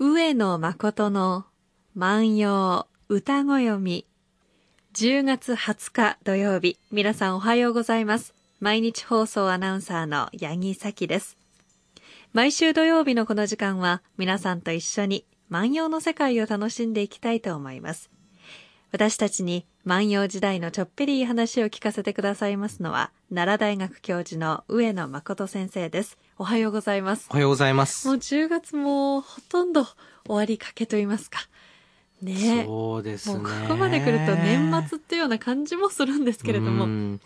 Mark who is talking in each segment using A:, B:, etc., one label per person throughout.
A: 上野誠の万葉歌ご読み。10月20日土曜日。皆さんおはようございます。毎日放送アナウンサーの八木咲です。毎週土曜日のこの時間は皆さんと一緒に万葉の世界を楽しんでいきたいと思います。私たちに万葉時代のちょっぴりいい話を聞かせてくださいますのは奈良大学教授の上野誠先生です。おはようございます。
B: おはようございます。
A: もう10月もほとんど終わりかけと言いますか。ね
B: そうですね。
A: もうここまで来ると年末っていうような感じもするんですけれども。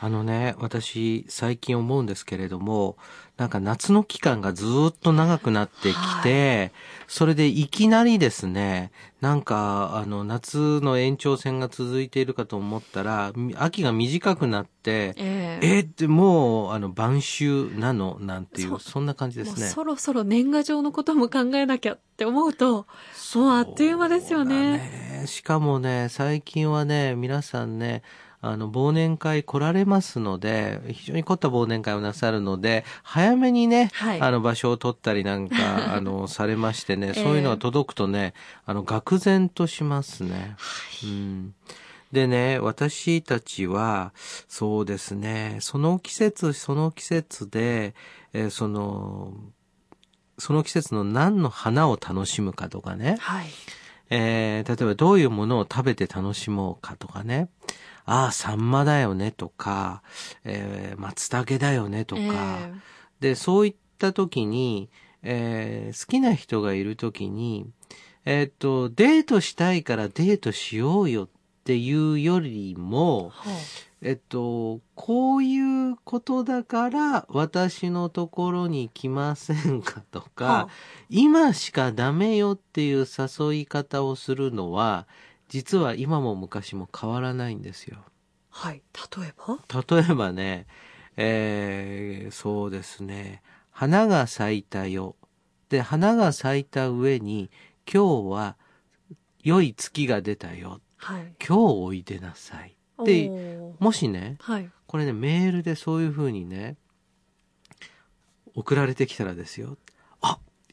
B: あのね、私最近思うんですけれども、なんか夏の期間がずっと長くなってきて、はい、それでいきなりですね、なんかあの夏の延長戦が続いているかと思ったら、秋が短くなって、えー、えー、ってもうあの晩秋なのなんていうそんな感じですね。
A: そろそろ年賀状のことも考えなきゃって思うと、もうあっという間ですよね。
B: ねしかもね、最近はね、皆さんね、あの、忘年会来られますので、非常に凝った忘年会をなさるので、早めにね、はい、あの、場所を取ったりなんか、あの、されましてね、そういうのが届くとね、あの、愕然としますね。はい、うん。でね、私たちは、そうですね、その季節、その季節で、えー、その、その季節の何の花を楽しむかとかね、はい、えー、例えばどういうものを食べて楽しもうかとかね、ああ、サンマだよねとか、えー、松茸だよねとか、えー、で、そういった時に、えー、好きな人がいる時に、えっ、と、デートしたいからデートしようよっていうよりも、はい、えっと、こういうことだから私のところに来ませんかとか、はあ、今しかダメよっていう誘い方をするのは、実は今も昔も変わらないんですよ。
A: はい。例えば？
B: 例えばね、えー、そうですね。花が咲いたよ。で、花が咲いた上に、今日は良い月が出たよ。はい、今日おいでなさい。で、もしね、はい、これね、メールでそういうふうにね、送られてきたらですよ。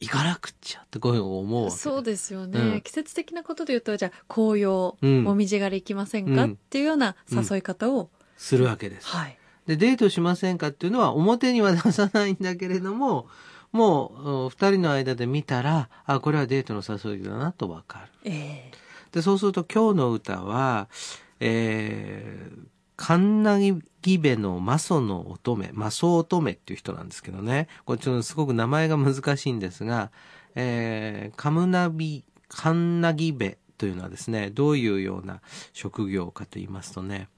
B: 行かなくちゃってこういうの思う
A: そうですよね、うん、季節的なことで言うとじゃあ紅葉、うん、もみじ狩り行きませんか、うん、っていうような誘い方を、
B: するわけです、はい、でデートしませんかっていうのは表には出さないんだけれどももう二人の間で見たらあこれはデートの誘いだなとわかる、えー、でそうすると今日の歌はえー、カンナギベのマソの乙女、マソ乙女っていう人なんですけどね。これちょっとすごく名前が難しいんですが、えー、カムナビ、カンナギベというのはですね、どういうような職業かと言いますとね、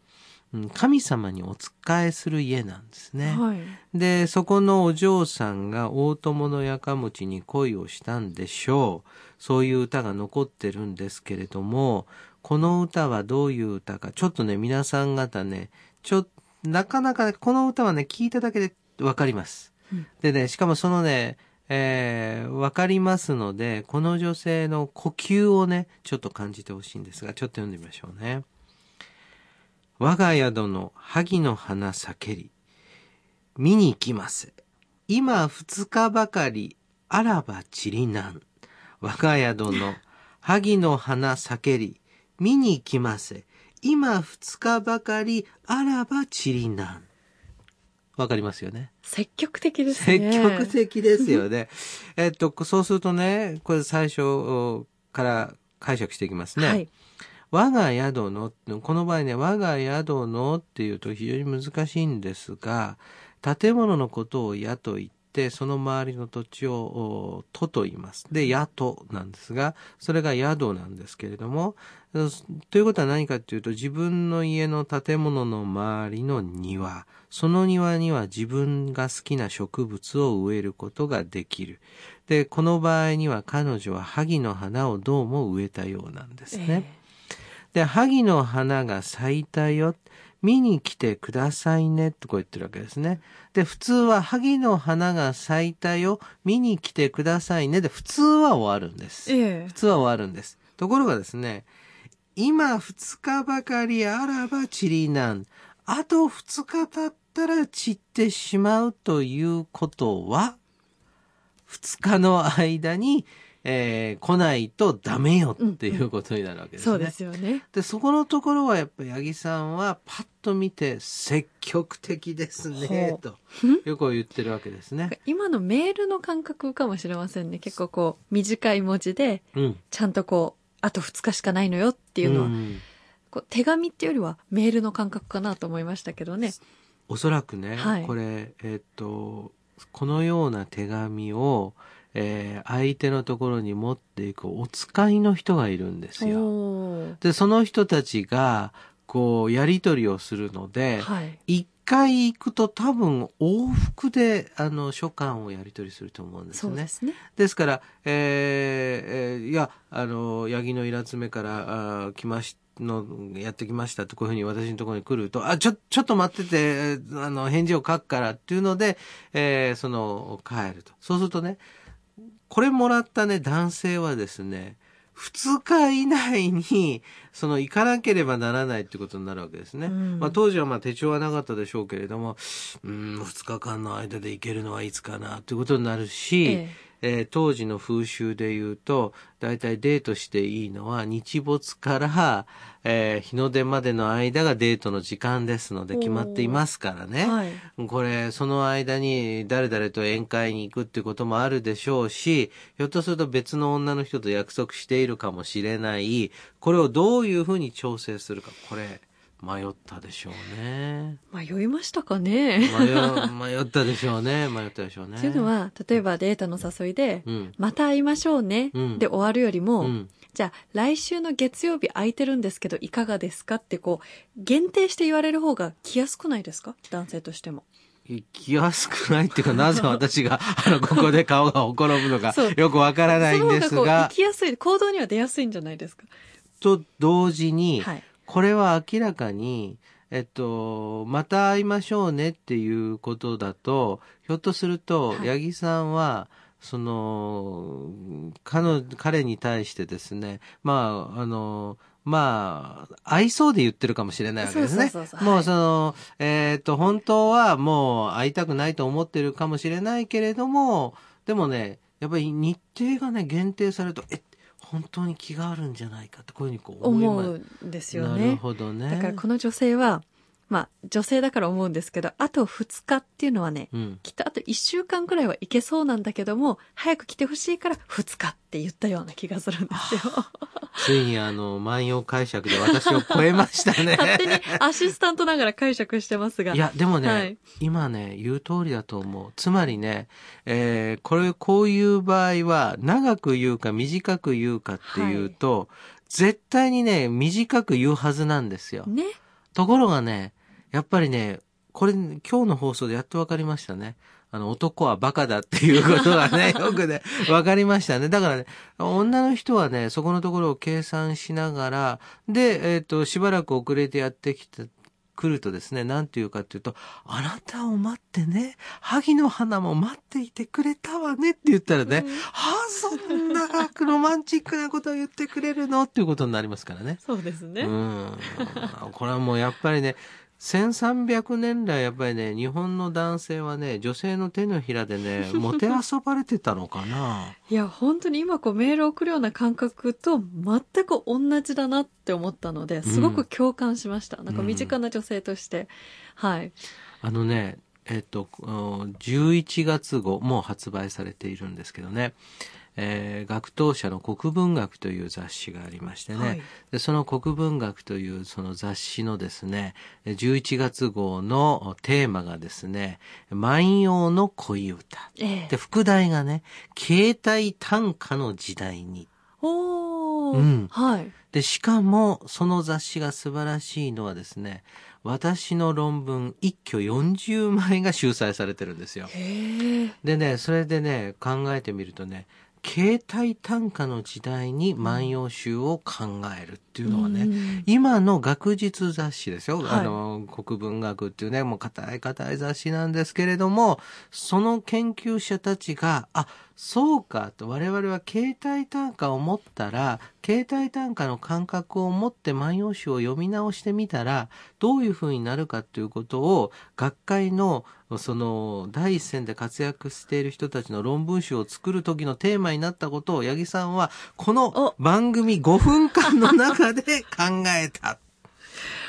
B: 神様にお仕えする家なんですね。はい、で、そこのお嬢さんが大友のやかもちに恋をしたんでしょう。そういう歌が残ってるんですけれども、この歌はどういう歌か、ちょっとね、皆さん方ね、ちょ、なかなか、この歌はね、聞いただけでわかります。うん、でね、しかもそのね、えー、わかりますので、この女性の呼吸をね、ちょっと感じてほしいんですが、ちょっと読んでみましょうね。我が宿の萩の花咲けり、見に来ます。今二日ばかり、あらばちりなん。我が宿の萩の花咲けり、見に来ます。今二日ばかり、あらばちりなん。わかりますよね。
A: 積極的ですね。
B: 積極的ですよね。えっと、そうするとね、これ最初から解釈していきますね。はい。我が宿の、この場合ね、我が宿のっていうと非常に難しいんですが、建物のことを宿と言って、その周りの土地を都と言います。で、宿なんですが、それが宿なんですけれども、ということは何かっていうと、自分の家の建物の周りの庭、その庭には自分が好きな植物を植えることができる。で、この場合には彼女は萩の花をどうも植えたようなんですね。えーで、萩の花が咲いたよ。見に来てくださいねってこう言ってるわけですね。で、普通は萩の花が咲いたよ。見に来てくださいね。で、普通は終わるんです。ええ、普通は終わるんです。ところがですね、今二日ばかりあらばちりなん。あと二日経ったら散ってしまうということは、二日の間にえー、来ないとダメよっていうことになるわけですね。
A: そうですよね。
B: で、そこのところはやっぱり八木さんはパッと見て積極的ですね、とよく言ってるわけですね。
A: 今のメールの感覚かもしれませんね。結構こう、短い文字で、ちゃんとこう、あと2日しかないのよっていうのは、うん、こう手紙っていうよりはメールの感覚かなと思いましたけどね。
B: おそらくね、はい、これ、えっ、と、このような手紙を、えー、相手のところに持っていくお使いの人がいるんですよ。で、その人たちが、こう、やり取りをするので、一、はい、回行くと多分往復で、あの、書簡をやり取りすると思うんですね。ですね。ですから、えー、えー、いや、あの、ヤギのイラつ目からあ来ました。の、やってきましたと、こういうふうに私のところに来ると、あ、ちょ、ちょっと待ってて、あの、返事を書くからっていうので、えー、その、帰ると。そうするとね、これもらったね、男性はですね、2日以内に、その行かなければならないってことになるわけですね。うん、まあ当時はまあ手帳はなかったでしょうけれども、うん、2日間の間で行けるのはいつかなっていうことになるし、えええー、当時の風習で言うと、だいたいデートしていいのは日没から、えー、日の出までの間がデートの時間ですので決まっていますからね。はい、これ、その間に誰々と宴会に行くっていうこともあるでしょうし、ひょっとすると別の女の人と約束しているかもしれない。これをどういうふうに調整するか、これ。迷ったでしょうね。
A: 迷いましたかね？
B: 迷迷ったでしょうね。迷ったでしょうね。
A: というのは、例えばデートの誘いで、うん、また会いましょうね、うん、で終わるよりも、うん、じゃあ来週の月曜日空いてるんですけどいかがですか？ってこう、限定して言われる方が来やすくないですか？男性としても。
B: 来やすくないっていうか、なぜ私が、あの、ここで顔がほころぶのか、よくわからないんですが。
A: 行きやすい、行動には出やすいんじゃないですか？
B: と同時に、はい、これは明らかに、えっと、また会いましょうねっていうことだと、ひょっとすると、八木さんは、その、彼彼に対してですね、まあ、あの、まあ、合いそうで言ってるかもしれないわけですね。もうその、えっ、と、本当はもう会いたくないと思ってるかもしれないけれども、でもね、やっぱり日程がね、限定されると、え、本当に気があるんじゃないかってこういうふうにこう
A: 思うんですよね。
B: なるほどね。
A: だからこの女性はまあ、女性だから思うんですけど、あと2日っていうのはね、うん、きっとあと1週間くらいはいけそうなんだけども、早く来てほしいから2日って言ったような気がするんですよ。
B: ついにあの、万葉解釈で私を超えましたね。
A: 勝手にアシスタントながら解釈してますが。
B: いや、でもね、はい、今ね、言う通りだと思う。つまりね、えー、これ、こういう場合は、長く言うか短く言うかっていうと、はい、絶対にね、短く言うはずなんですよ。ね。ところがね、やっぱりね、これ、今日の放送でやっと分かりましたね。あの、男はバカだっていうことがね、よくね、分かりましたね。だからね、女の人はね、そこのところを計算しながら、で、えっ、ー、と、しばらく遅れてやってきて、来るとですね、なんていうかっていうと、あなたを待ってね、萩の花も待っていてくれたわねって言ったらね、うん、はあ、そんなロマンチックなことを言ってくれるの？っていうことになりますからね。
A: そうですね。う
B: ん。これはもうやっぱりね、1300年来やっぱりね、日本の男性はね、女性の手のひらでね、もてあそばれてたのかな。
A: いや、本当に今こうメールを送るような感覚と全く同じだなって思ったので、すごく共感しました。うん、なんか身近な女性として。うん、はい。
B: あのね、えっと、11月号、もう発売されているんですけどね。えー、学当社の国文学という雑誌がありましてね、はい、でその国文学というその雑誌のですね、11月号のテーマがですね、万葉の恋歌。えー、で、副題がね、携帯短歌の時代に。
A: おー。うん。はい。
B: で、しかも、その雑誌が素晴らしいのはですね、私の論文一挙40枚が収載されてるんですよ。でね、それでね、考えてみるとね、携帯短歌の時代に万葉集を考えるっっていうのはね、今の学術雑誌ですよ、はい、あの、国文学っていうね、もう硬い硬い雑誌なんですけれども、その研究者たちが、あ、そうかと我々は携帯短歌を持ったら携帯短歌の感覚を持って万葉集を読み直してみたらどういうふうになるかということを学会のその第一線で活躍している人たちの論文集を作る時のテーマになったことを八木さんはこの番組5分間の中で考えた。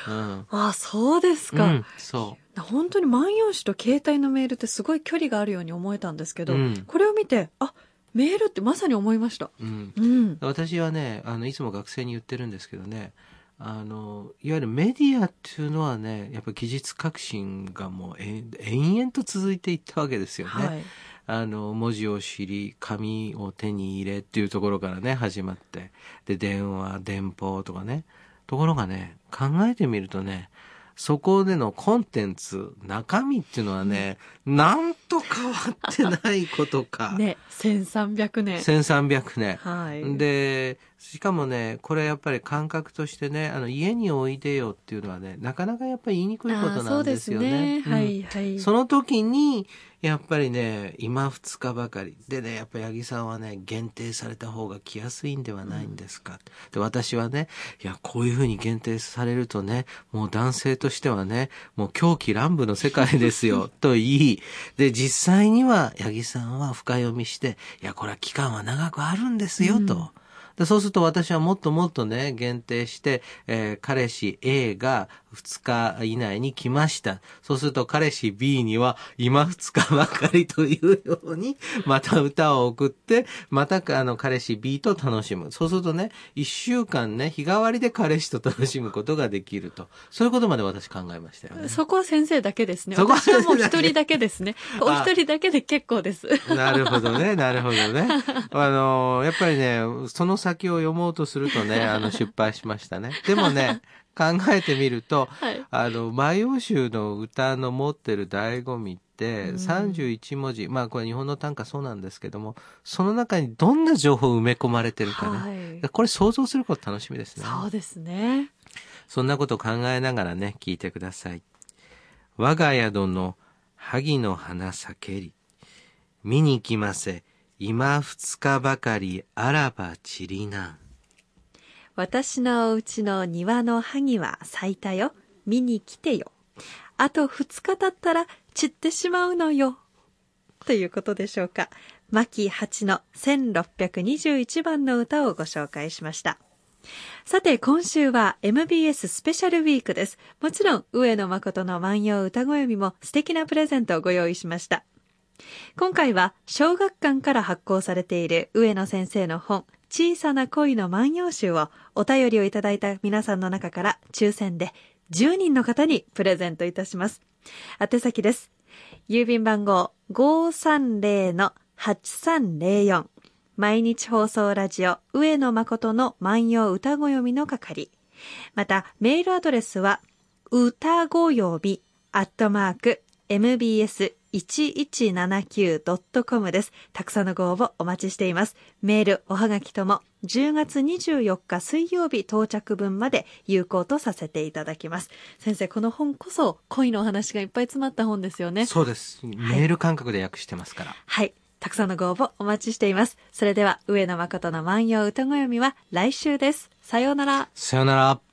A: うん、あそうですか、うん、そう。本当に万葉紙と携帯のメールってすごい距離があるように思えたんですけど、うん、これを見てあメールってまさに思いました、うん。
B: うん、私はねあのいつも学生に言ってるんですけどねあのいわゆるメディアっていうのはねやっぱ技術革新がもう延々と続いていったわけですよね。はい、あの文字を知り紙を手に入れっていうところからね始まって。で電話電報とかね。ところがね考えてみるとねそこでのコンテンツ、中身っていうのはね、うん、なんと変わってないことか。
A: ね、1300年。
B: 1300年。はい。で、しかもね、これやっぱり感覚としてね、あの、家においでよっていうのはね、なかなかやっぱり言いにくいことなんですよね。
A: そうですね。はい、はい。
B: その時に、やっぱりね、今2日ばかり。でね、やっぱ八木さんはね、限定された方が来やすいんではないんですか。うん、で、私はね、いや、こういうふうに限定されるとね、もう男性としてはね、もう狂気乱舞の世界ですよ、と言い、で、実際には八木さんは深読みして、いや、これは期間は長くあるんですよ、と。うんでそうすると私はもっともっとね、限定して、えー、彼氏 A が2日以内に来ました。そうすると彼氏 B には今2日ばかりというように、また歌を送って、またあの彼氏 B と楽しむ。そうするとね、1週間ね、日替わりで彼氏と楽しむことができると。そういうことまで私考えましたよね。
A: そこは先生だけですね。そこは私はもう一人だけですね。お一人だけで結構です。
B: なるほどね、なるほどね。あの、やっぱりね、その先を読もうとするとね、あの、失敗しましたね。でもね、考えてみると、はい、あの、万葉集の歌の持ってる醍醐味って、31文字、まあこれ日本の短歌そうなんですけども、その中にどんな情報埋め込まれてるかね。はい、これ想像すること楽しみですね。
A: そうですね。
B: そんなこと考えながらね、聞いてください。我が宿の萩の花咲けり。見に来ませ。今二日ばかりあらばちりな。
A: 私のお家の庭の萩は咲いたよ。見に来てよ。あと二日経ったら散ってしまうのよ。ということでしょうか。牧八の1621番の歌をご紹介しました。さて、今週は MBS スペシャルウィークです。もちろん、上野誠の万葉歌声みも素敵なプレゼントをご用意しました。今回は小学館から発行されている上野先生の本小さな恋の万葉集をお便りをいただいた皆さんの中から抽選で10人の方にプレゼントいたします。宛先です。郵便番号530-8304毎日放送ラジオ上野誠の万葉歌ご読みの係。また、メールアドレスは、歌ご読み、アットマーク、mbs 1179.com です。たくさんのご応募お待ちしています。メール、おはがきとも10月24日水曜日到着分まで有効とさせていただきます。先生、この本こそ恋のお話がいっぱい詰まった本ですよね。
B: そうです。メール感覚で訳してますから。
A: はい。たくさんのご応募お待ちしています。それでは、上野誠の万葉歌声読みは来週です。さようなら。
B: さようなら。